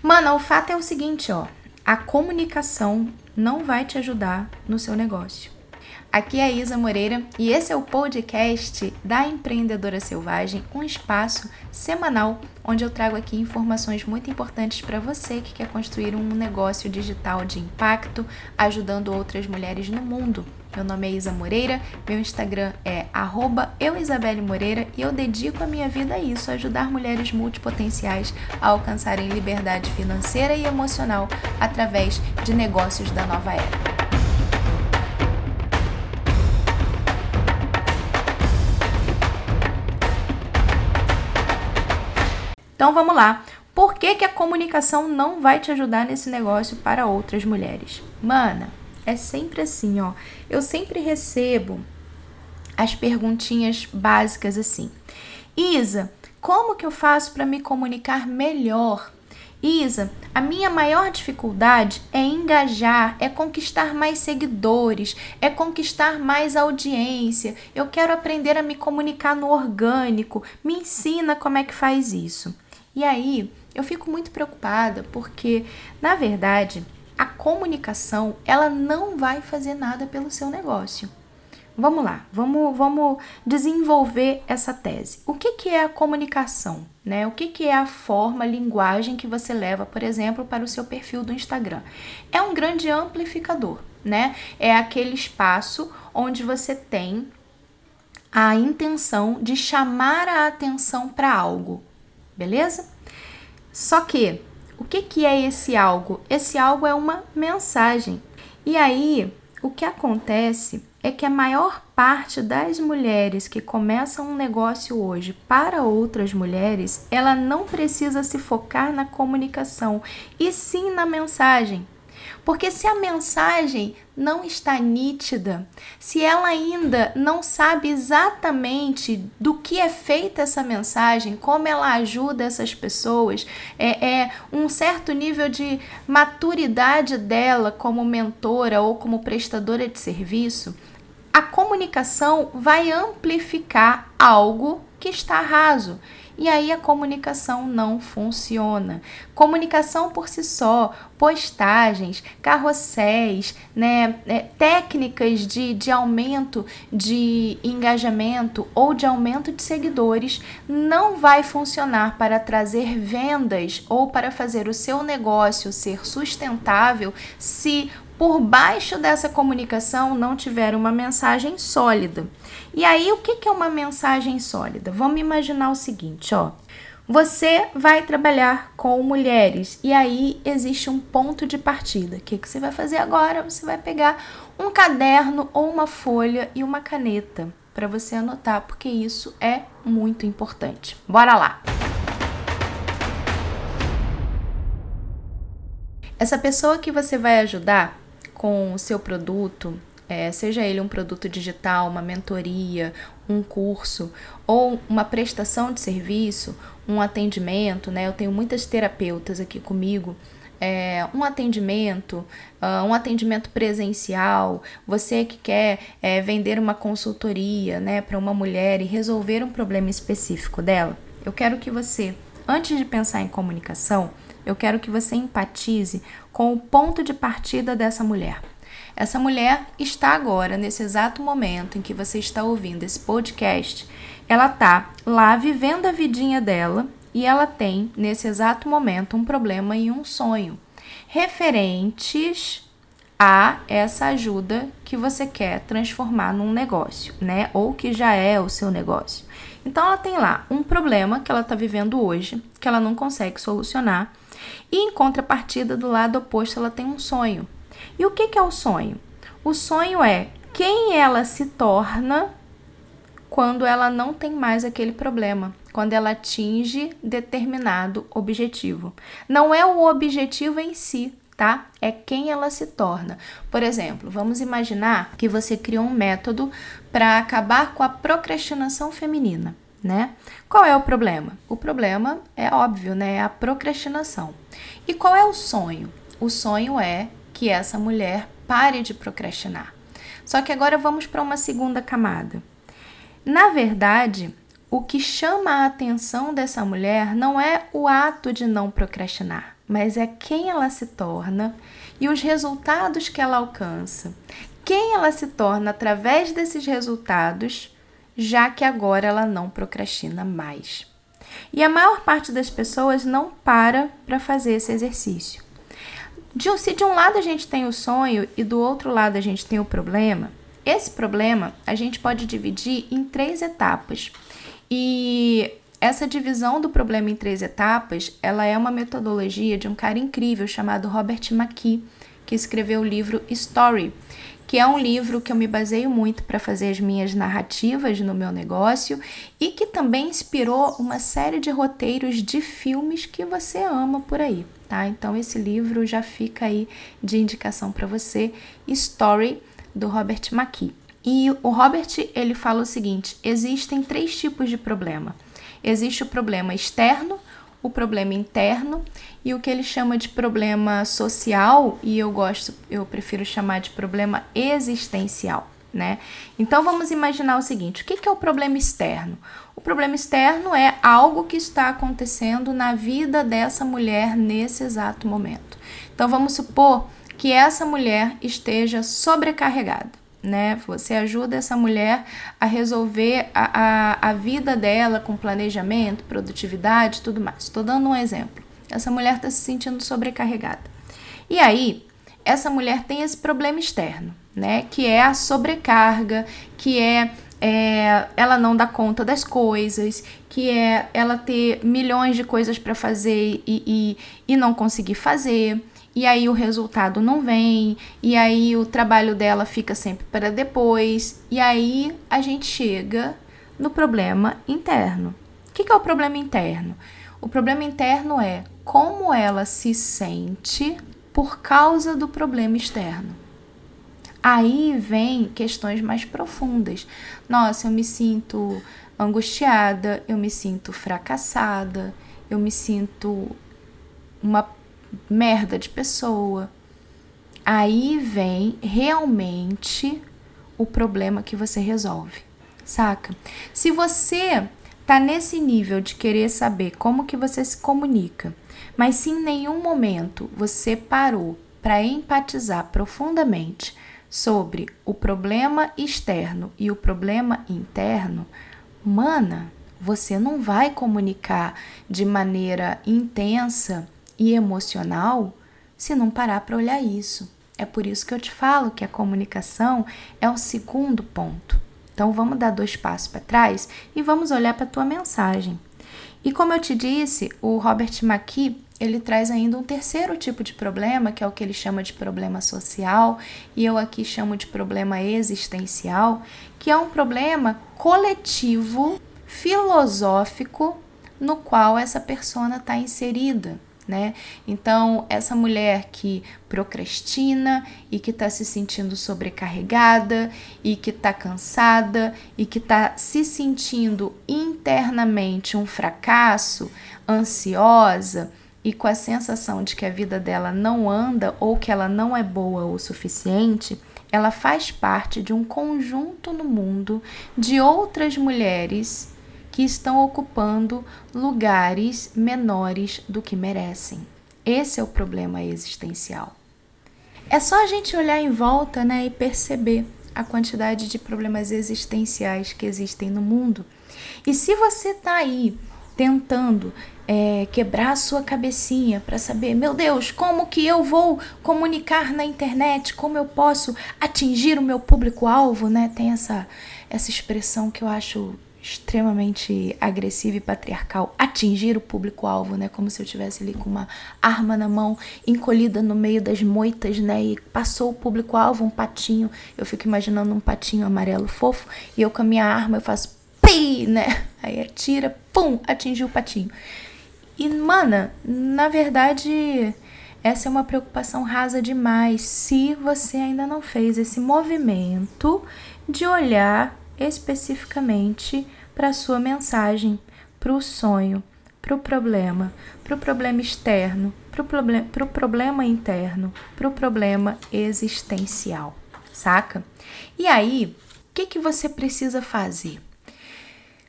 Mano, o fato é o seguinte, ó. A comunicação não vai te ajudar no seu negócio. Aqui é a Isa Moreira e esse é o podcast da Empreendedora Selvagem, um espaço semanal onde eu trago aqui informações muito importantes para você que quer construir um negócio digital de impacto, ajudando outras mulheres no mundo. Meu nome é Isa Moreira, meu Instagram é @euisabellemoreira e eu dedico a minha vida a isso, a ajudar mulheres multipotenciais a alcançarem liberdade financeira e emocional através de negócios da nova era. Então vamos lá. Por que, que a comunicação não vai te ajudar nesse negócio para outras mulheres? Mana, é sempre assim, ó. Eu sempre recebo as perguntinhas básicas assim. Isa, como que eu faço para me comunicar melhor? Isa, a minha maior dificuldade é engajar, é conquistar mais seguidores, é conquistar mais audiência. Eu quero aprender a me comunicar no orgânico. Me ensina como é que faz isso. E aí eu fico muito preocupada porque, na verdade, a comunicação ela não vai fazer nada pelo seu negócio. Vamos lá, vamos, vamos desenvolver essa tese. O que, que é a comunicação? Né? O que, que é a forma, a linguagem que você leva, por exemplo, para o seu perfil do Instagram? É um grande amplificador, né? É aquele espaço onde você tem a intenção de chamar a atenção para algo beleza? Só que, o que, que é esse algo? Esse algo é uma mensagem. E aí, o que acontece é que a maior parte das mulheres que começam um negócio hoje para outras mulheres, ela não precisa se focar na comunicação, e sim na mensagem. Porque se a mensagem não está nítida, se ela ainda não sabe exatamente do que é feita essa mensagem, como ela ajuda essas pessoas, é, é um certo nível de maturidade dela como mentora ou como prestadora de serviço, a comunicação vai amplificar algo que está raso e aí a comunicação não funciona. Comunicação por si só, postagens, carrosséis, né, é, técnicas de, de aumento de engajamento ou de aumento de seguidores não vai funcionar para trazer vendas ou para fazer o seu negócio ser sustentável se por baixo dessa comunicação não tiver uma mensagem sólida. E aí, o que é uma mensagem sólida? Vamos imaginar o seguinte, ó. Você vai trabalhar com mulheres e aí existe um ponto de partida. O que, que você vai fazer agora? Você vai pegar um caderno ou uma folha e uma caneta para você anotar, porque isso é muito importante. Bora lá! Essa pessoa que você vai ajudar, com o seu produto, é, seja ele um produto digital, uma mentoria, um curso ou uma prestação de serviço, um atendimento, né? Eu tenho muitas terapeutas aqui comigo. É, um atendimento, uh, um atendimento presencial, você que quer é, vender uma consultoria né, para uma mulher e resolver um problema específico dela, eu quero que você, antes de pensar em comunicação, eu quero que você empatize com o ponto de partida dessa mulher. Essa mulher está agora, nesse exato momento em que você está ouvindo esse podcast, ela está lá vivendo a vidinha dela e ela tem, nesse exato momento, um problema e um sonho referentes a essa ajuda que você quer transformar num negócio, né? Ou que já é o seu negócio. Então ela tem lá um problema que ela está vivendo hoje, que ela não consegue solucionar, e em contrapartida, do lado oposto, ela tem um sonho. E o que, que é o sonho? O sonho é quem ela se torna quando ela não tem mais aquele problema, quando ela atinge determinado objetivo. Não é o objetivo em si, tá? É quem ela se torna. Por exemplo, vamos imaginar que você criou um método para acabar com a procrastinação feminina né? Qual é o problema? O problema é óbvio, né? É a procrastinação. E qual é o sonho? O sonho é que essa mulher pare de procrastinar. Só que agora vamos para uma segunda camada. Na verdade, o que chama a atenção dessa mulher não é o ato de não procrastinar. mas é quem ela se torna e os resultados que ela alcança. Quem ela se torna através desses resultados, já que agora ela não procrastina mais. E a maior parte das pessoas não para para fazer esse exercício. De, se de um lado a gente tem o sonho e do outro lado a gente tem o problema, esse problema a gente pode dividir em três etapas. E essa divisão do problema em três etapas, ela é uma metodologia de um cara incrível chamado Robert McKee, que escreveu o livro Story, que é um livro que eu me baseio muito para fazer as minhas narrativas no meu negócio e que também inspirou uma série de roteiros de filmes que você ama por aí, tá? Então esse livro já fica aí de indicação para você, Story do Robert McKee. E o Robert, ele fala o seguinte: existem três tipos de problema. Existe o problema externo, o problema interno e o que ele chama de problema social, e eu gosto, eu prefiro chamar de problema existencial. Né? Então vamos imaginar o seguinte: o que é o problema externo? Problema externo é algo que está acontecendo na vida dessa mulher nesse exato momento. Então vamos supor que essa mulher esteja sobrecarregada né? Você ajuda essa mulher a resolver a, a, a vida dela com planejamento, produtividade tudo mais. Estou dando um exemplo. Essa mulher está se sentindo sobrecarregada. E aí, essa mulher tem esse problema externo, né? Que é a sobrecarga, que é, é ela não dá conta das coisas, que é ela ter milhões de coisas para fazer e, e, e não conseguir fazer e aí o resultado não vem, e aí o trabalho dela fica sempre para depois, e aí a gente chega no problema interno. O que, que é o problema interno? O problema interno é como ela se sente por causa do problema externo. Aí vem questões mais profundas. Nossa, eu me sinto angustiada, eu me sinto fracassada, eu me sinto uma merda de pessoa. Aí vem realmente o problema que você resolve, saca? Se você tá nesse nível de querer saber como que você se comunica, mas se em nenhum momento você parou para empatizar profundamente sobre o problema externo e o problema interno, mana, você não vai comunicar de maneira intensa e emocional se não parar para olhar isso. É por isso que eu te falo que a comunicação é o segundo ponto. Então vamos dar dois passos para trás e vamos olhar para a tua mensagem. E como eu te disse, o Robert McKee ele traz ainda um terceiro tipo de problema, que é o que ele chama de problema social, e eu aqui chamo de problema existencial, que é um problema coletivo, filosófico, no qual essa persona está inserida né? Então, essa mulher que procrastina e que está se sentindo sobrecarregada e que está cansada e que está se sentindo internamente um fracasso, ansiosa e com a sensação de que a vida dela não anda ou que ela não é boa o suficiente, ela faz parte de um conjunto no mundo de outras mulheres que estão ocupando lugares menores do que merecem. Esse é o problema existencial. É só a gente olhar em volta né, e perceber a quantidade de problemas existenciais que existem no mundo. E se você está aí tentando é, quebrar a sua cabecinha para saber, meu Deus, como que eu vou comunicar na internet, como eu posso atingir o meu público-alvo, né? Tem essa, essa expressão que eu acho extremamente agressiva e patriarcal atingir o público-alvo, né? Como se eu tivesse ali com uma arma na mão, encolhida no meio das moitas, né? E passou o público-alvo, um patinho. Eu fico imaginando um patinho amarelo fofo e eu com a minha arma eu faço pi, né? Aí atira, pum, atingiu o patinho. E, mana, na verdade, essa é uma preocupação rasa demais se você ainda não fez esse movimento de olhar especificamente para a sua mensagem, para o sonho, para o problema, para o problema externo, para o problem pro problema interno, para o problema existencial, saca? E aí, o que, que você precisa fazer?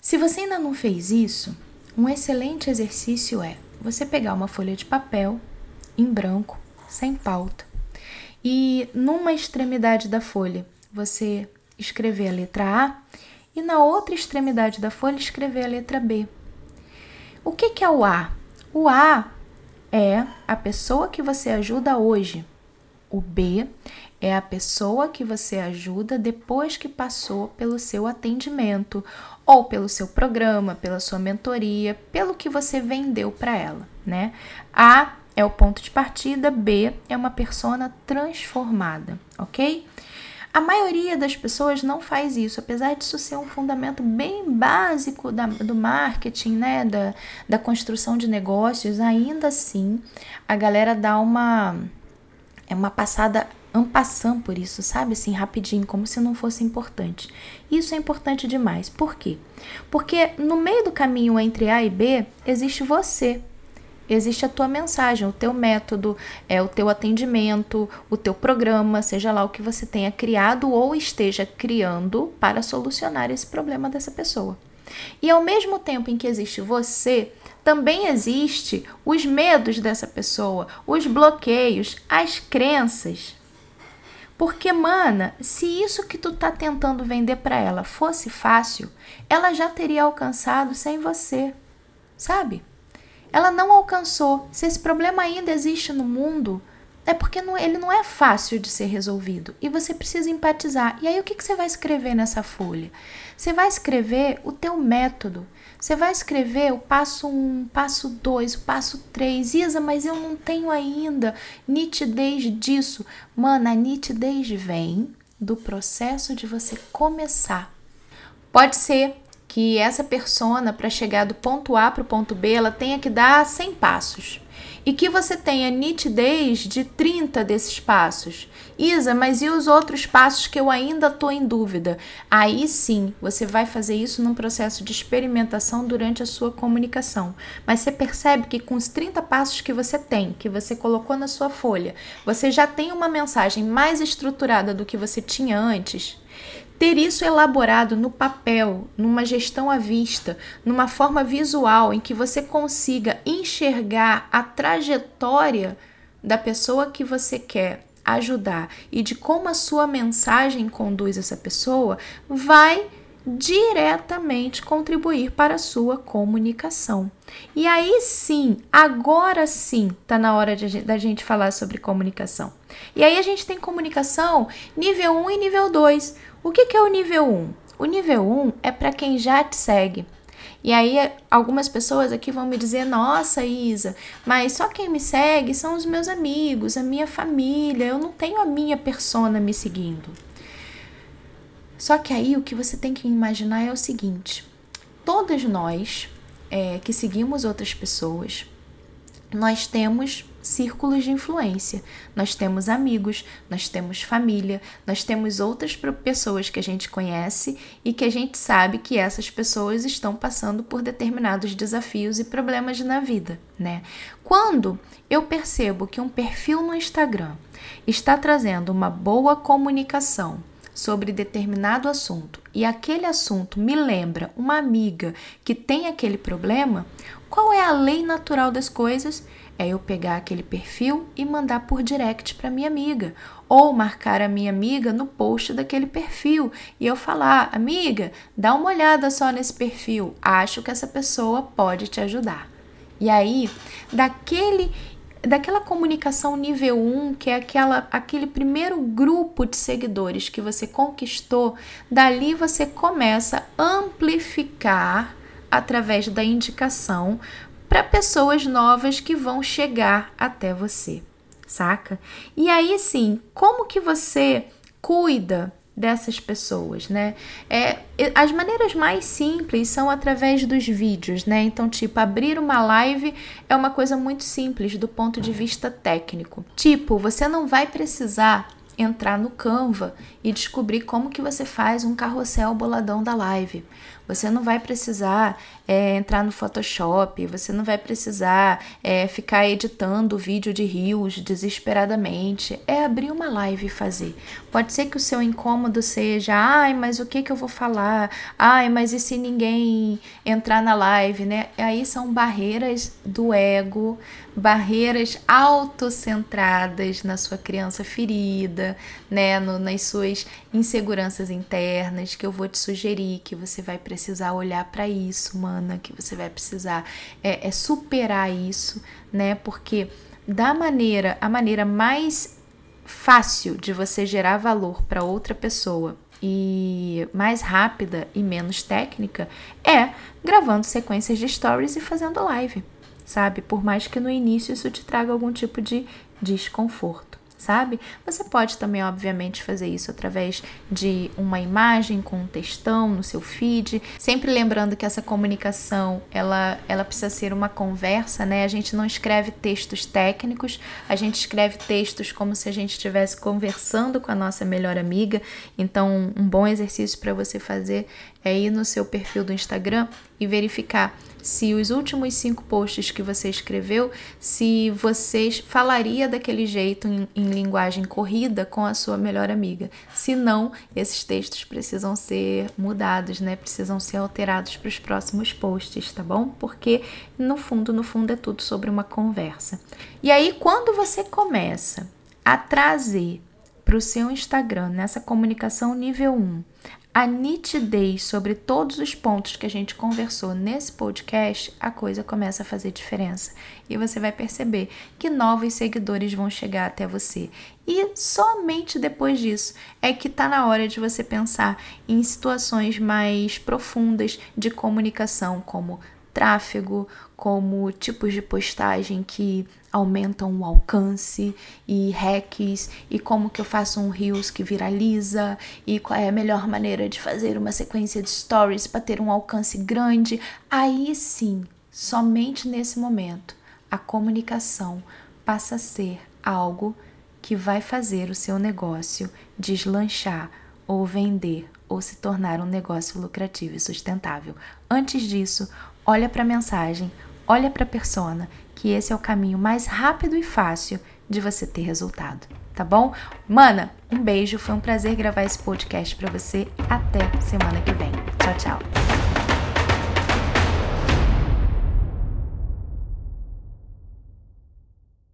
Se você ainda não fez isso, um excelente exercício é você pegar uma folha de papel em branco, sem pauta. E numa extremidade da folha, você escrever a letra A e na outra extremidade da folha escrever a letra B. O que, que é o A? O A é a pessoa que você ajuda hoje. O B é a pessoa que você ajuda depois que passou pelo seu atendimento, ou pelo seu programa, pela sua mentoria, pelo que você vendeu para ela, né? A é o ponto de partida, B é uma persona transformada, ok? A maioria das pessoas não faz isso, apesar disso ser um fundamento bem básico da, do marketing, né? Da, da construção de negócios, ainda assim a galera dá uma, é uma passada ampassando por isso, sabe? Assim, rapidinho, como se não fosse importante. Isso é importante demais. Por quê? Porque no meio do caminho entre A e B existe você existe a tua mensagem, o teu método, é o teu atendimento, o teu programa, seja lá o que você tenha criado ou esteja criando para solucionar esse problema dessa pessoa. E ao mesmo tempo em que existe você, também existe os medos dessa pessoa, os bloqueios, as crenças. Porque, mana, se isso que tu tá tentando vender para ela fosse fácil, ela já teria alcançado sem você, sabe? ela não alcançou. Se esse problema ainda existe no mundo, é porque não, ele não é fácil de ser resolvido e você precisa empatizar. E aí o que, que você vai escrever nessa folha? Você vai escrever o teu método. Você vai escrever o passo 1, um, passo 2, o passo 3. Isa, mas eu não tenho ainda nitidez disso. Mano, a nitidez vem do processo de você começar. Pode ser que essa persona, para chegar do ponto A para o ponto B, ela tenha que dar 100 passos. E que você tenha nitidez de 30 desses passos. Isa, mas e os outros passos que eu ainda estou em dúvida? Aí sim, você vai fazer isso num processo de experimentação durante a sua comunicação. Mas você percebe que com os 30 passos que você tem, que você colocou na sua folha, você já tem uma mensagem mais estruturada do que você tinha antes? Ter isso elaborado no papel, numa gestão à vista, numa forma visual em que você consiga enxergar a trajetória da pessoa que você quer ajudar e de como a sua mensagem conduz essa pessoa, vai diretamente contribuir para a sua comunicação. E aí sim, agora sim, tá na hora de, da gente falar sobre comunicação. E aí a gente tem comunicação nível 1 e nível 2. O que, que é o nível 1? O nível 1 é para quem já te segue. E aí, algumas pessoas aqui vão me dizer: Nossa, Isa, mas só quem me segue são os meus amigos, a minha família, eu não tenho a minha persona me seguindo. Só que aí o que você tem que imaginar é o seguinte: todas nós é, que seguimos outras pessoas, nós temos círculos de influência. Nós temos amigos, nós temos família, nós temos outras pessoas que a gente conhece e que a gente sabe que essas pessoas estão passando por determinados desafios e problemas na vida, né? Quando eu percebo que um perfil no Instagram está trazendo uma boa comunicação sobre determinado assunto e aquele assunto me lembra uma amiga que tem aquele problema, qual é a lei natural das coisas? é eu pegar aquele perfil e mandar por direct para minha amiga, ou marcar a minha amiga no post daquele perfil e eu falar: "Amiga, dá uma olhada só nesse perfil, acho que essa pessoa pode te ajudar". E aí, daquele daquela comunicação nível 1, que é aquela, aquele primeiro grupo de seguidores que você conquistou, dali você começa a amplificar através da indicação para pessoas novas que vão chegar até você, saca? E aí sim, como que você cuida dessas pessoas, né? É, as maneiras mais simples são através dos vídeos, né? Então, tipo, abrir uma live é uma coisa muito simples do ponto de vista técnico. Tipo, você não vai precisar entrar no Canva e descobrir como que você faz um carrossel boladão da live. Você não vai precisar é, entrar no Photoshop, você não vai precisar é, ficar editando vídeo de rios desesperadamente. É abrir uma live e fazer. Pode ser que o seu incômodo seja, ai, mas o que, que eu vou falar? Ai, mas e se ninguém entrar na live, né? Aí são barreiras do ego, barreiras autocentradas na sua criança ferida, né, no, nas suas inseguranças internas, que eu vou te sugerir que você vai precisar olhar para isso, mana, que você vai precisar é, é superar isso, né, porque da maneira, a maneira mais fácil de você gerar valor para outra pessoa e mais rápida e menos técnica é gravando sequências de stories e fazendo live sabe? Por mais que no início isso te traga algum tipo de desconforto sabe? Você pode também, obviamente, fazer isso através de uma imagem com um textão no seu feed, sempre lembrando que essa comunicação, ela, ela precisa ser uma conversa, né? A gente não escreve textos técnicos, a gente escreve textos como se a gente estivesse conversando com a nossa melhor amiga. Então, um bom exercício para você fazer é ir no seu perfil do Instagram e verificar se os últimos cinco posts que você escreveu, se você falaria daquele jeito em, em, linguagem corrida com a sua melhor amiga. Se não, esses textos precisam ser mudados, né? Precisam ser alterados para os próximos posts, tá bom? Porque no fundo, no fundo é tudo sobre uma conversa. E aí, quando você começa a trazer para o seu Instagram nessa comunicação nível 1 a nitidez sobre todos os pontos que a gente conversou nesse podcast, a coisa começa a fazer diferença. E você vai perceber que novos seguidores vão chegar até você. E somente depois disso é que está na hora de você pensar em situações mais profundas de comunicação, como tráfego, como tipos de postagem que aumentam o alcance e hacks e como que eu faço um reels que viraliza e qual é a melhor maneira de fazer uma sequência de stories para ter um alcance grande. Aí sim, somente nesse momento, a comunicação passa a ser algo que vai fazer o seu negócio deslanchar ou vender ou se tornar um negócio lucrativo e sustentável. Antes disso, olha para a mensagem, olha para a persona, que esse é o caminho mais rápido e fácil de você ter resultado, tá bom? Mana, um beijo, foi um prazer gravar esse podcast para você. Até semana que vem. Tchau, tchau.